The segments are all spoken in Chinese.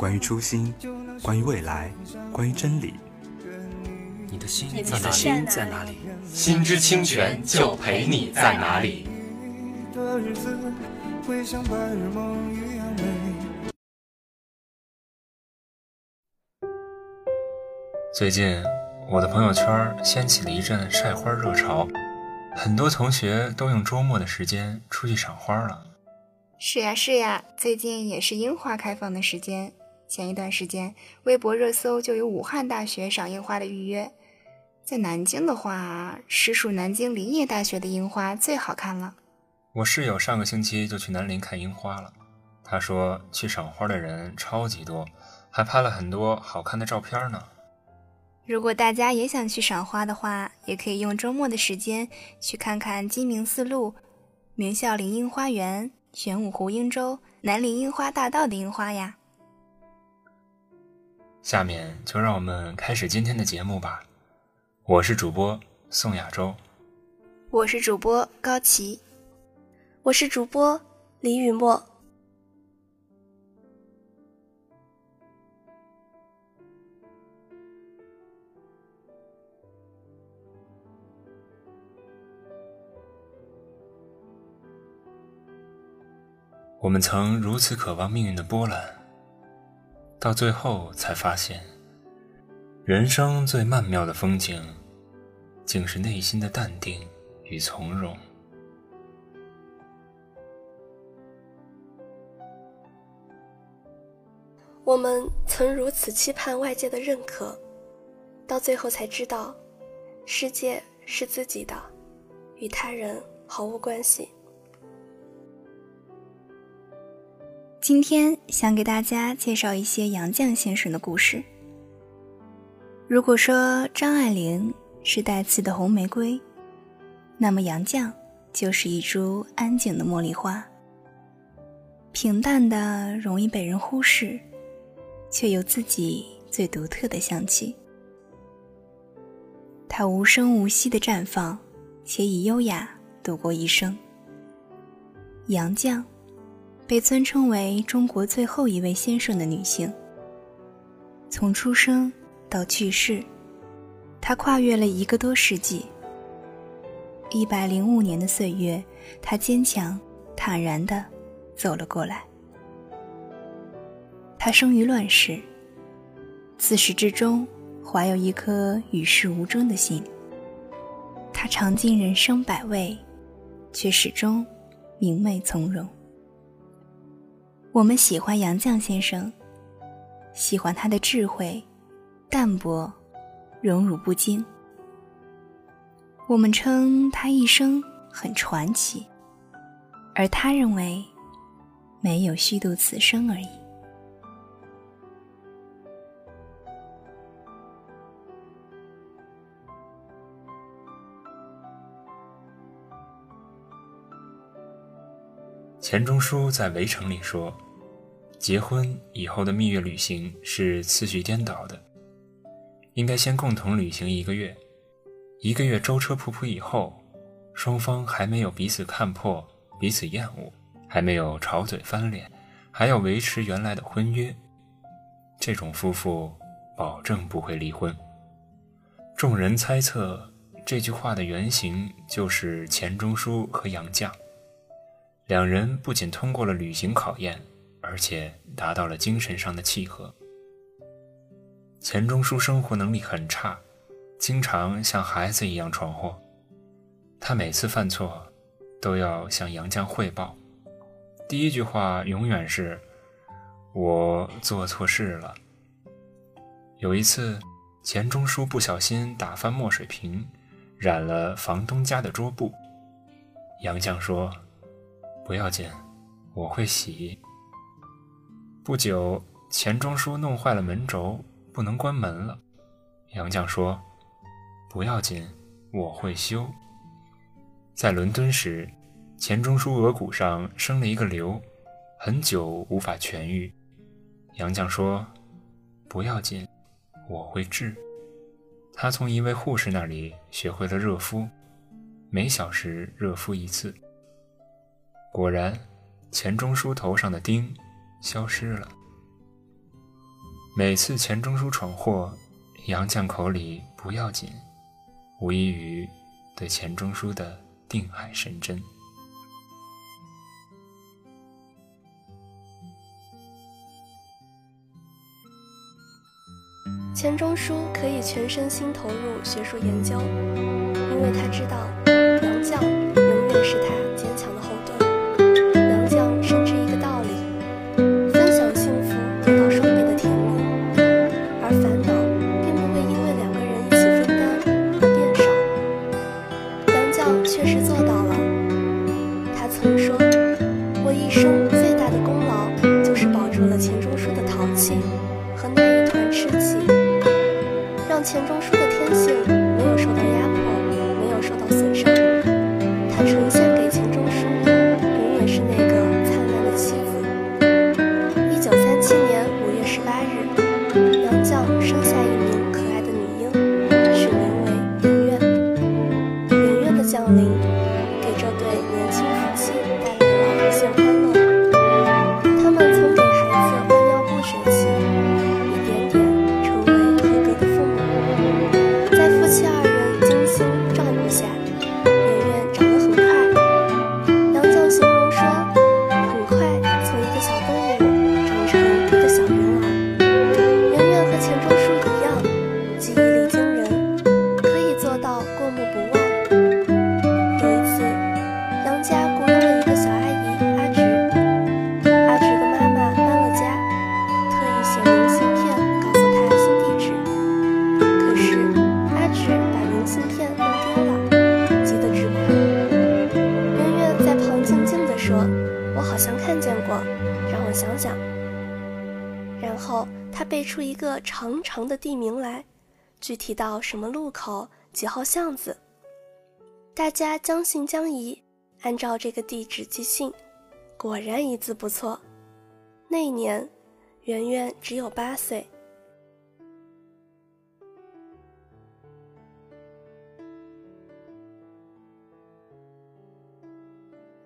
关于初心，关于未来，关于真理。你的心，你你的心在哪里？心之清泉就陪你在哪里。最近，我的朋友圈掀起了一阵晒花热潮，很多同学都用周末的时间出去赏花了。是呀是呀，最近也是樱花开放的时间。前一段时间，微博热搜就有武汉大学赏樱花的预约。在南京的话，实属南京林业大学的樱花最好看了。我室友上个星期就去南林看樱花了，他说去赏花的人超级多，还拍了很多好看的照片呢。如果大家也想去赏花的话，也可以用周末的时间去看看鸡鸣寺路、明孝陵樱花园、玄武湖樱洲、南林樱花大道的樱花呀。下面就让我们开始今天的节目吧。我是主播宋亚洲，我是主播高琪，我是主播李雨墨。我们曾如此渴望命运的波澜，到最后才发现，人生最曼妙的风景，竟是内心的淡定与从容。我们曾如此期盼外界的认可，到最后才知道，世界是自己的，与他人毫无关系。今天想给大家介绍一些杨绛先生的故事。如果说张爱玲是带刺的红玫瑰，那么杨绛就是一株安静的茉莉花，平淡的容易被人忽视，却有自己最独特的香气。它无声无息的绽放，且以优雅度过一生。杨绛。被尊称为中国最后一位先生的女性。从出生到去世，她跨越了一个多世纪。一百零五年的岁月，她坚强坦然地走了过来。她生于乱世，自始至终怀有一颗与世无争的心。她尝尽人生百味，却始终明媚从容。我们喜欢杨绛先生，喜欢他的智慧、淡泊、荣辱不惊。我们称他一生很传奇，而他认为没有虚度此生而已。钱钟书在《围城》里说：“结婚以后的蜜月旅行是次序颠倒的，应该先共同旅行一个月，一个月舟车仆仆以后，双方还没有彼此看破、彼此厌恶，还没有吵嘴翻脸，还要维持原来的婚约，这种夫妇保证不会离婚。”众人猜测这句话的原型就是钱钟书和杨绛。两人不仅通过了旅行考验，而且达到了精神上的契合。钱钟书生活能力很差，经常像孩子一样闯祸。他每次犯错，都要向杨绛汇报，第一句话永远是：“我做错事了。”有一次，钱钟书不小心打翻墨水瓶，染了房东家的桌布。杨绛说：“不要紧，我会洗。”不久，钱钟书弄坏了门轴，不能关门了。杨绛说：“不要紧，我会修。”在伦敦时，钱钟书额骨上生了一个瘤，很久无法痊愈。杨绛说：“不要紧。”我会治。他从一位护士那里学会了热敷，每小时热敷一次。果然，钱钟书头上的钉消失了。每次钱钟书闯祸，杨绛口里不要紧，无异于对钱钟书的定海神针。钱钟书可以全身心投入学术研究，因为他知道杨绛永远是他具体到什么路口、几号巷子。大家将信将疑，按照这个地址寄信，果然一字不错。那年，圆圆只有八岁。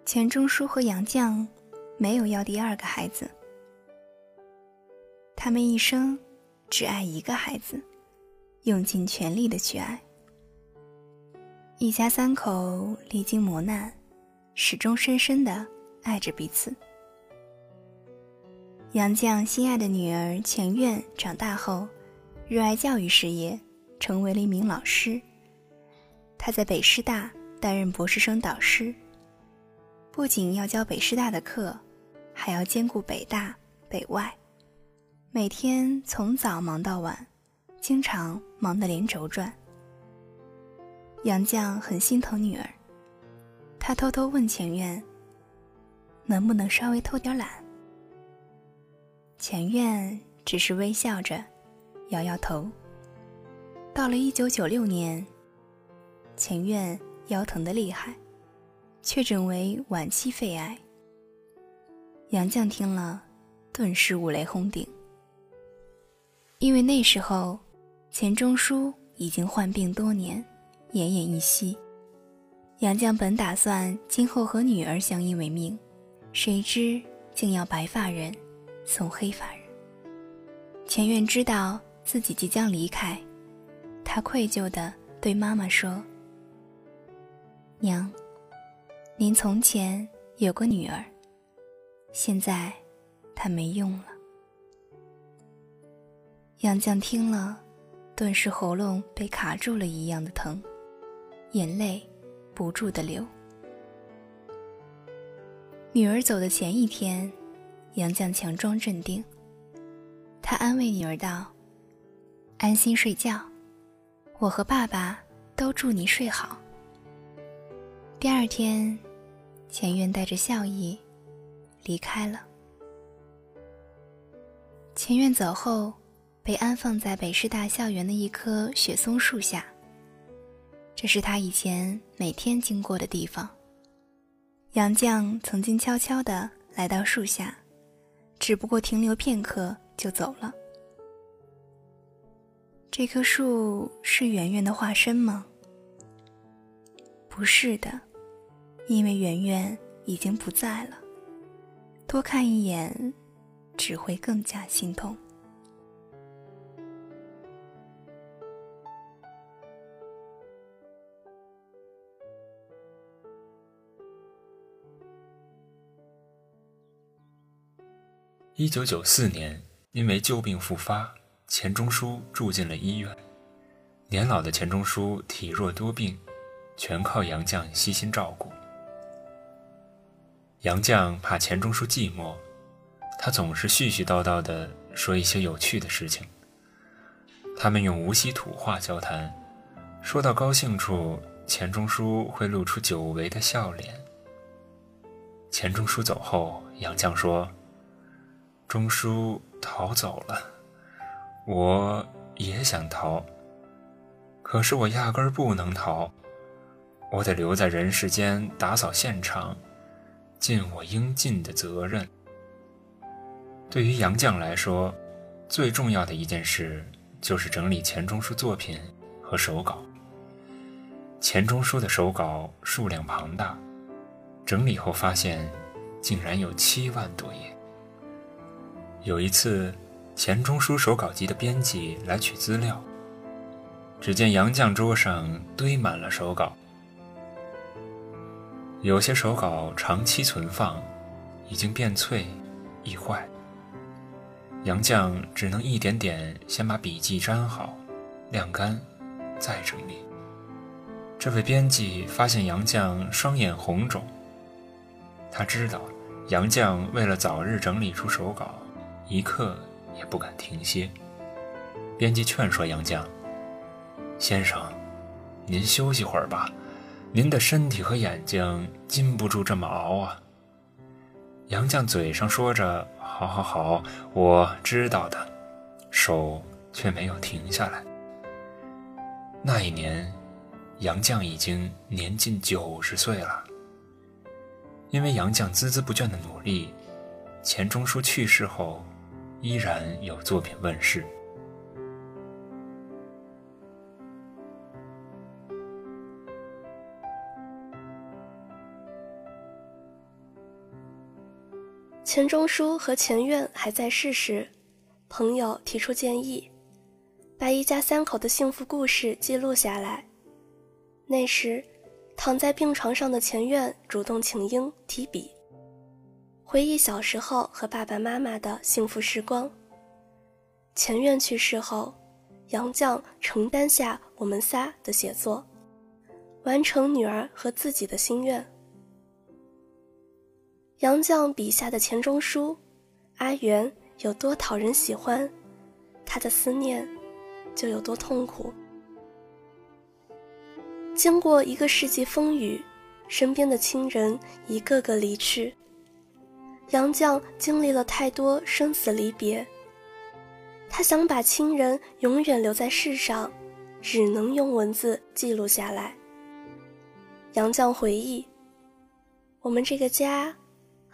钱钟书和杨绛没有要第二个孩子，他们一生只爱一个孩子，用尽全力的去爱。一家三口历经磨难，始终深深的爱着彼此。杨绛心爱的女儿钱媛长大后，热爱教育事业，成为了一名老师。她在北师大担任博士生导师。不仅要教北师大的课，还要兼顾北大、北外，每天从早忙到晚，经常忙得连轴转。杨绛很心疼女儿，他偷偷问钱院：“能不能稍微偷点懒？”钱院只是微笑着，摇摇头。到了一九九六年，钱院腰疼得厉害。确诊为晚期肺癌。杨绛听了，顿时五雷轰顶。因为那时候，钱钟书已经患病多年，奄奄一息。杨绛本打算今后和女儿相依为命，谁知竟要白发人送黑发人。钱媛知道自己即将离开，她愧疚地对妈妈说：“娘。”您从前有个女儿，现在她没用了。杨绛听了，顿时喉咙被卡住了一样的疼，眼泪不住的流。女儿走的前一天，杨绛强装镇定，他安慰女儿道：“安心睡觉，我和爸爸都祝你睡好。”第二天，钱院带着笑意离开了。钱院走后，被安放在北师大校园的一棵雪松树下。这是他以前每天经过的地方。杨绛曾经悄悄地来到树下，只不过停留片刻就走了。这棵树是圆圆的化身吗？不是的。因为圆圆已经不在了，多看一眼，只会更加心痛。一九九四年，因为旧病复发，钱钟书住进了医院。年老的钱钟书体弱多病，全靠杨绛悉心照顾。杨绛怕钱钟书寂寞，他总是絮絮叨叨地说一些有趣的事情。他们用无锡土话交谈，说到高兴处，钱钟书会露出久违的笑脸。钱钟书走后，杨绛说：“钟书逃走了，我也想逃，可是我压根儿不能逃，我得留在人世间打扫现场。”尽我应尽的责任。对于杨绛来说，最重要的一件事就是整理钱钟书作品和手稿。钱钟书的手稿数量庞大，整理后发现竟然有七万多页。有一次，钱钟书手稿集的编辑来取资料，只见杨绛桌上堆满了手稿。有些手稿长期存放，已经变脆、易坏。杨绛只能一点点先把笔记粘好、晾干，再整理。这位编辑发现杨绛双眼红肿，他知道杨绛为了早日整理出手稿，一刻也不敢停歇。编辑劝说杨绛：“先生，您休息会儿吧。”您的身体和眼睛禁不住这么熬啊！杨绛嘴上说着“好好好，我知道的”，手却没有停下来。那一年，杨绛已经年近九十岁了。因为杨绛孜孜不倦的努力，钱钟书去世后，依然有作品问世。钱钟书和钱院还在世时，朋友提出建议，把一家三口的幸福故事记录下来。那时，躺在病床上的钱院主动请缨提笔，回忆小时候和爸爸妈妈的幸福时光。钱院去世后，杨绛承担下我们仨的写作，完成女儿和自己的心愿。杨绛笔下的钱钟书，阿元有多讨人喜欢，他的思念就有多痛苦。经过一个世纪风雨，身边的亲人一个个离去，杨绛经历了太多生死离别。他想把亲人永远留在世上，只能用文字记录下来。杨绛回忆：“我们这个家。”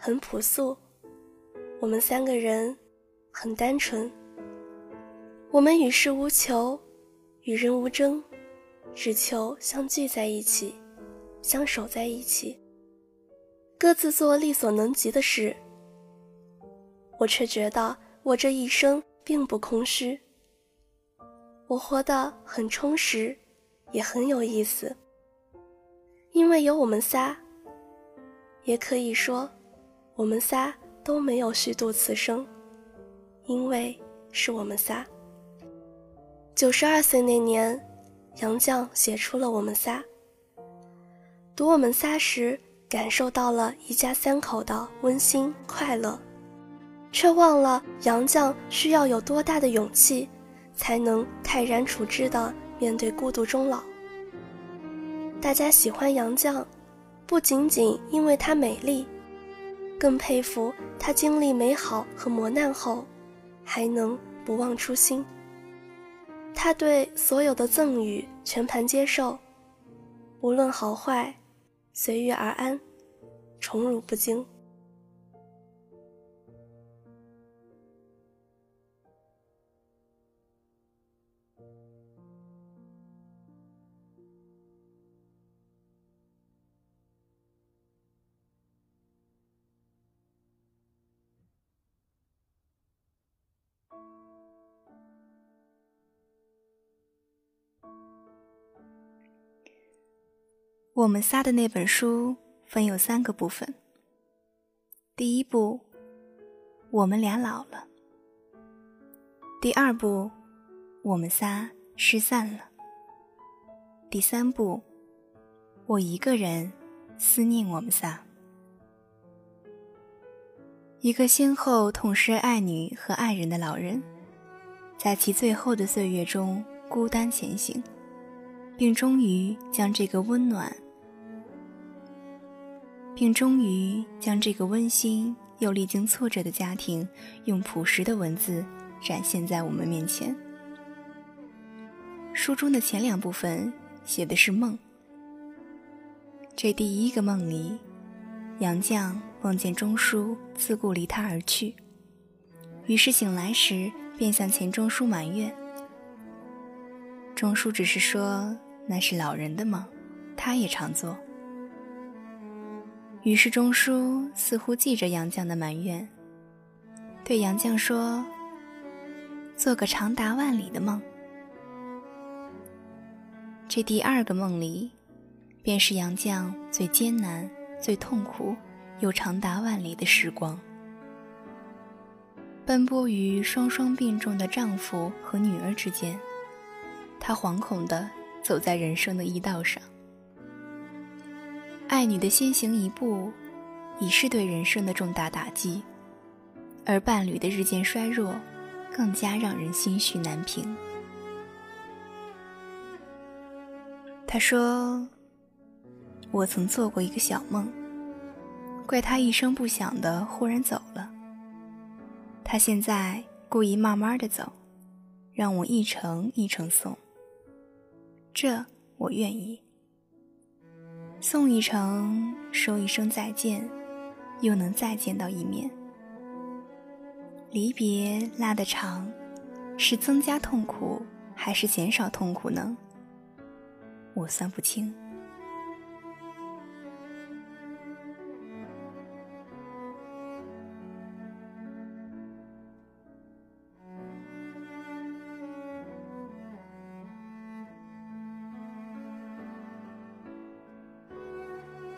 很朴素，我们三个人很单纯。我们与世无求，与人无争，只求相聚在一起，相守在一起，各自做力所能及的事。我却觉得我这一生并不空虚，我活得很充实，也很有意思，因为有我们仨。也可以说。我们仨都没有虚度此生，因为是我们仨。九十二岁那年，杨绛写出了《我们仨》。读《我们仨》时，感受到了一家三口的温馨快乐，却忘了杨绛需要有多大的勇气，才能泰然处之地面对孤独终老。大家喜欢杨绛，不仅仅因为她美丽，更佩服她经历美好和磨难后，还能不忘初心。他对所有的赠与全盘接受，无论好坏，随遇而安，宠辱不惊。我们仨的那本书分有三个部分。第一部，我们俩老了；第二部，我们仨失散了；第三部，我一个人思念我们仨。一个先后痛失爱女和爱人的老人，在其最后的岁月中孤单前行。并终于将这个温暖，并终于将这个温馨又历经挫折的家庭，用朴实的文字展现在我们面前。书中的前两部分写的是梦。这第一个梦里，杨绛梦见钟书自顾离他而去，于是醒来时便向钱钟书埋怨。钟书只是说。那是老人的梦，他也常做。于是钟书似乎记着杨绛的埋怨，对杨绛说：“做个长达万里的梦。”这第二个梦里，便是杨绛最艰难、最痛苦又长达万里的时光，奔波于双双病重的丈夫和女儿之间，她惶恐地。走在人生的驿道上，爱女的先行一步，已是对人生的重大打击；而伴侣的日渐衰弱，更加让人心绪难平。他说：“我曾做过一个小梦，怪他一声不响的忽然走了。他现在故意慢慢的走，让我一程一程送。”这我愿意。送一程，说一声再见，又能再见到一面。离别拉得长，是增加痛苦还是减少痛苦呢？我算不清。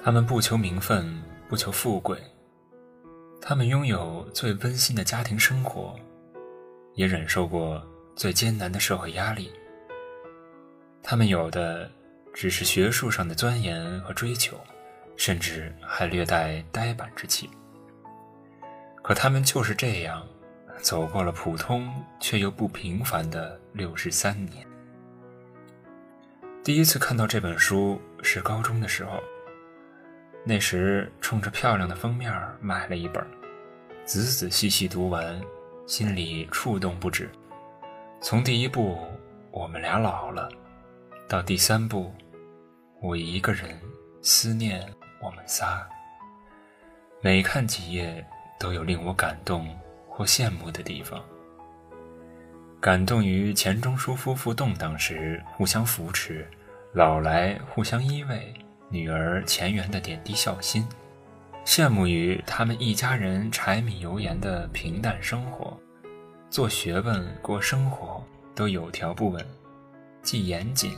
他们不求名分，不求富贵，他们拥有最温馨的家庭生活，也忍受过最艰难的社会压力。他们有的只是学术上的钻研和追求，甚至还略带呆板之气。可他们就是这样，走过了普通却又不平凡的六十三年。第一次看到这本书是高中的时候。那时冲着漂亮的封面买了一本，仔仔细细读完，心里触动不止。从第一部我们俩老了，到第三部我一个人思念我们仨，每看几页都有令我感动或羡慕的地方。感动于钱钟书夫妇动荡时互相扶持，老来互相依偎。女儿钱媛的点滴孝心，羡慕于他们一家人柴米油盐的平淡生活，做学问过生活都有条不紊，既严谨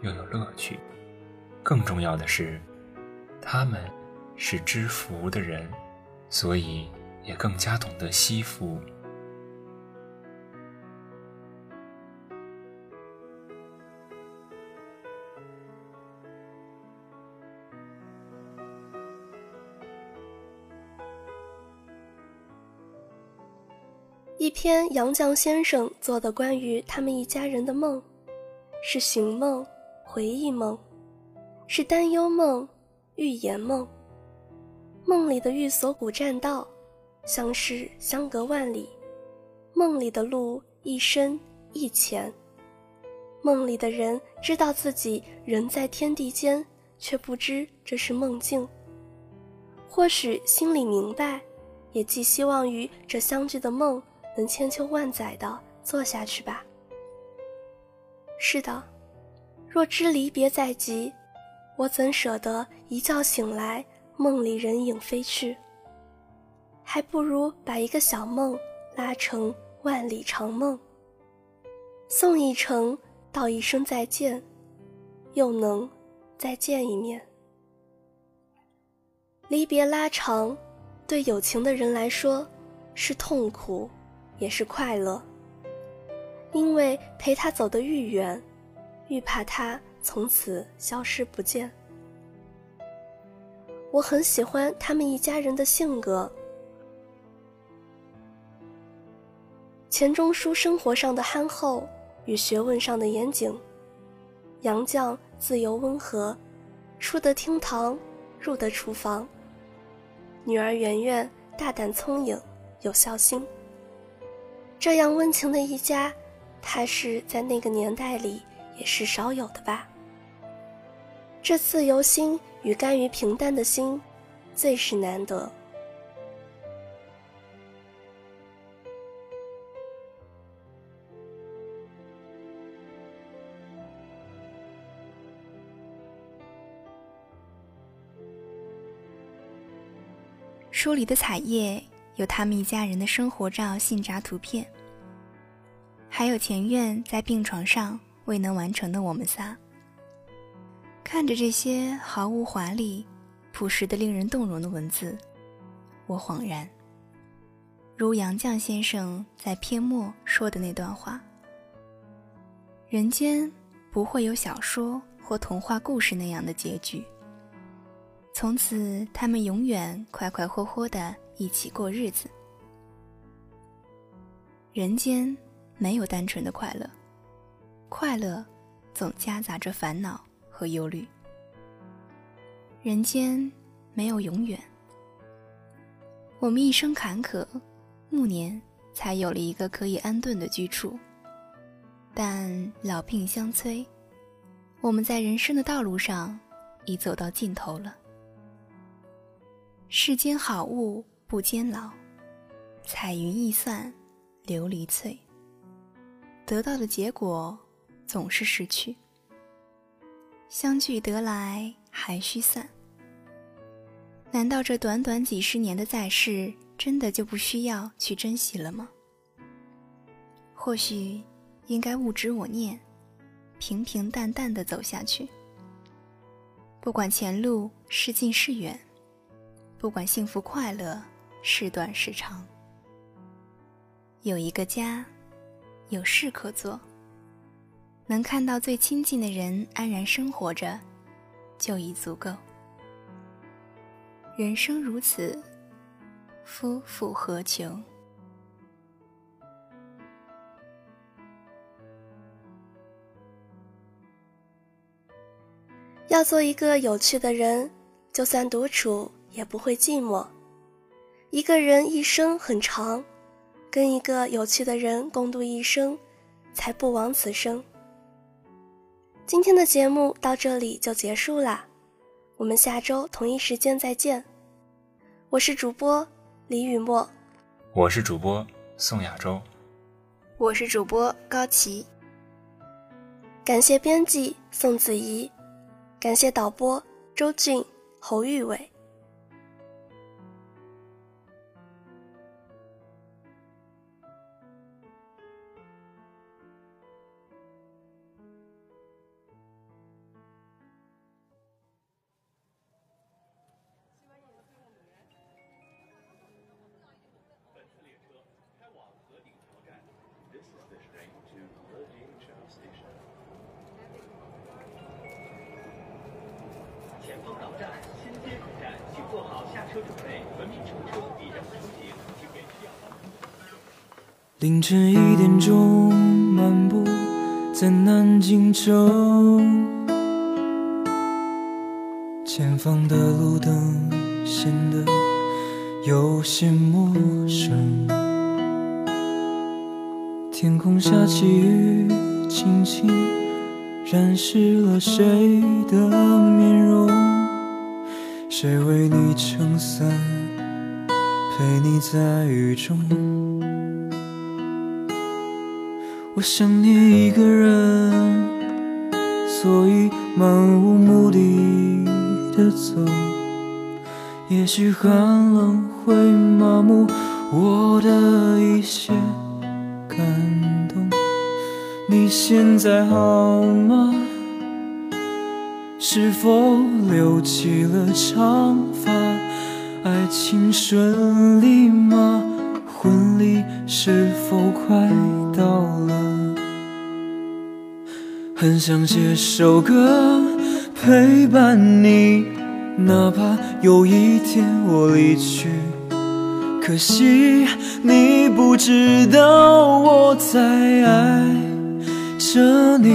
又有乐趣。更重要的是，他们是知福的人，所以也更加懂得惜福。一篇杨绛先生做的关于他们一家人的梦，是寻梦、回忆梦，是担忧梦、预言梦。梦里的寓所古栈道，相识相隔万里；梦里的路一深一浅。梦里的人知道自己人在天地间，却不知这是梦境。或许心里明白，也寄希望于这相聚的梦能千秋万载的做下去吧。是的，若知离别在即，我怎舍得一觉醒来？梦里人影飞去，还不如把一个小梦拉成万里长梦。送一程，道一声再见，又能再见一面。离别拉长，对有情的人来说是痛苦，也是快乐。因为陪他走得愈远，愈怕他从此消失不见。我很喜欢他们一家人的性格。钱钟书生活上的憨厚与学问上的严谨，杨绛自由温和，出得厅堂，入得厨房。女儿圆圆大胆聪颖，有孝心。这样温情的一家，他是在那个年代里也是少有的吧。这自由心。与甘于平淡的心，最是难得。书里的彩页有他们一家人的生活照、信札图片，还有前院在病床上未能完成的我们仨。看着这些毫无华丽、朴实的、令人动容的文字，我恍然，如杨绛先生在篇末说的那段话：“人间不会有小说或童话故事那样的结局。从此，他们永远快快活活的一起过日子。人间没有单纯的快乐，快乐总夹杂着烦恼。”和忧虑。人间没有永远。我们一生坎坷，暮年才有了一个可以安顿的居处。但老病相催，我们在人生的道路上已走到尽头了。世间好物不坚牢，彩云易散琉璃脆。得到的结果总是失去。相聚得来还须散。难道这短短几十年的在世，真的就不需要去珍惜了吗？或许应该勿止我念，平平淡淡的走下去。不管前路是近是远，不管幸福快乐是短是长，有一个家，有事可做。能看到最亲近的人安然生活着，就已足够。人生如此，夫复何求？要做一个有趣的人，就算独处也不会寂寞。一个人一生很长，跟一个有趣的人共度一生，才不枉此生。今天的节目到这里就结束啦，我们下周同一时间再见。我是主播李雨墨，我是主播宋亚洲，我是主播高琪。感谢编辑宋子怡，感谢导播周俊、侯玉伟。凌晨一点钟，漫步在南京城，前方的路灯显得有些陌生。天空下起雨，轻轻染湿了谁的面容？谁为你撑伞，陪你在雨中？我想念一个人，所以漫无目的的走。也许寒冷会麻木我的一些感动。你现在好吗？是否留起了长发？爱情顺利吗？婚礼是否快到了？很想写首歌陪伴你，哪怕有一天我离去。可惜你不知道我在爱着你，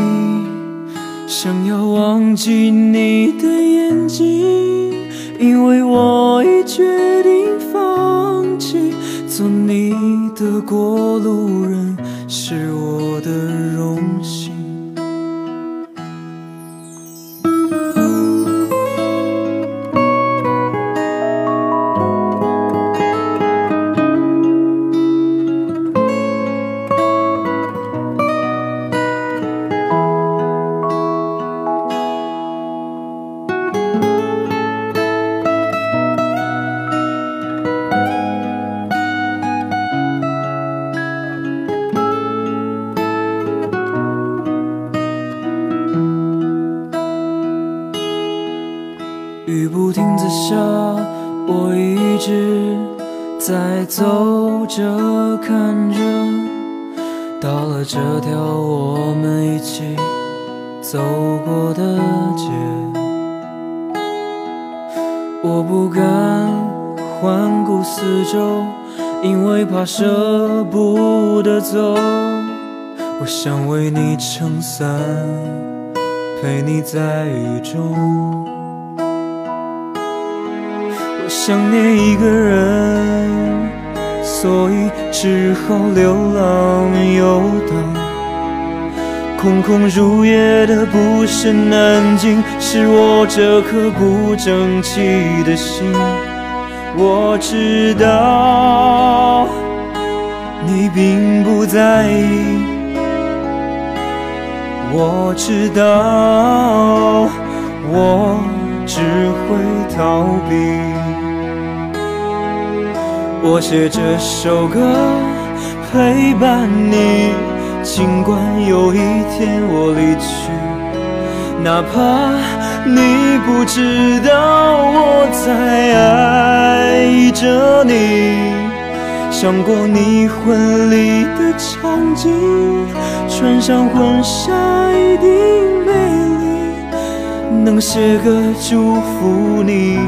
想要忘记你的眼睛，因为我已决定放弃。做你的过路人是我的荣幸。环顾四周，因为怕舍不得走。我想为你撑伞，陪你在雨中。我想念一个人，所以只好流浪游荡。空空如也的不是南京，是我这颗不争气的心。我知道你并不在意，我知道我只会逃避。我写这首歌陪伴你，尽管有一天我离去，哪怕你不知道我在爱着你。想过你婚礼的场景，穿上婚纱一定美丽，能写歌祝福你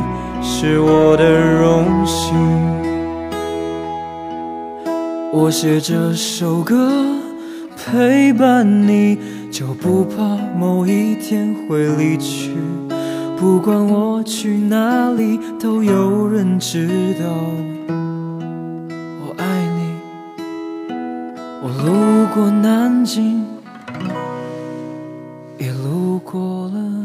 是我的荣幸。我写这首歌陪伴你，就不怕某一天会离去。不管我去哪里，都有人知道我爱你。我路过南京，也路过了。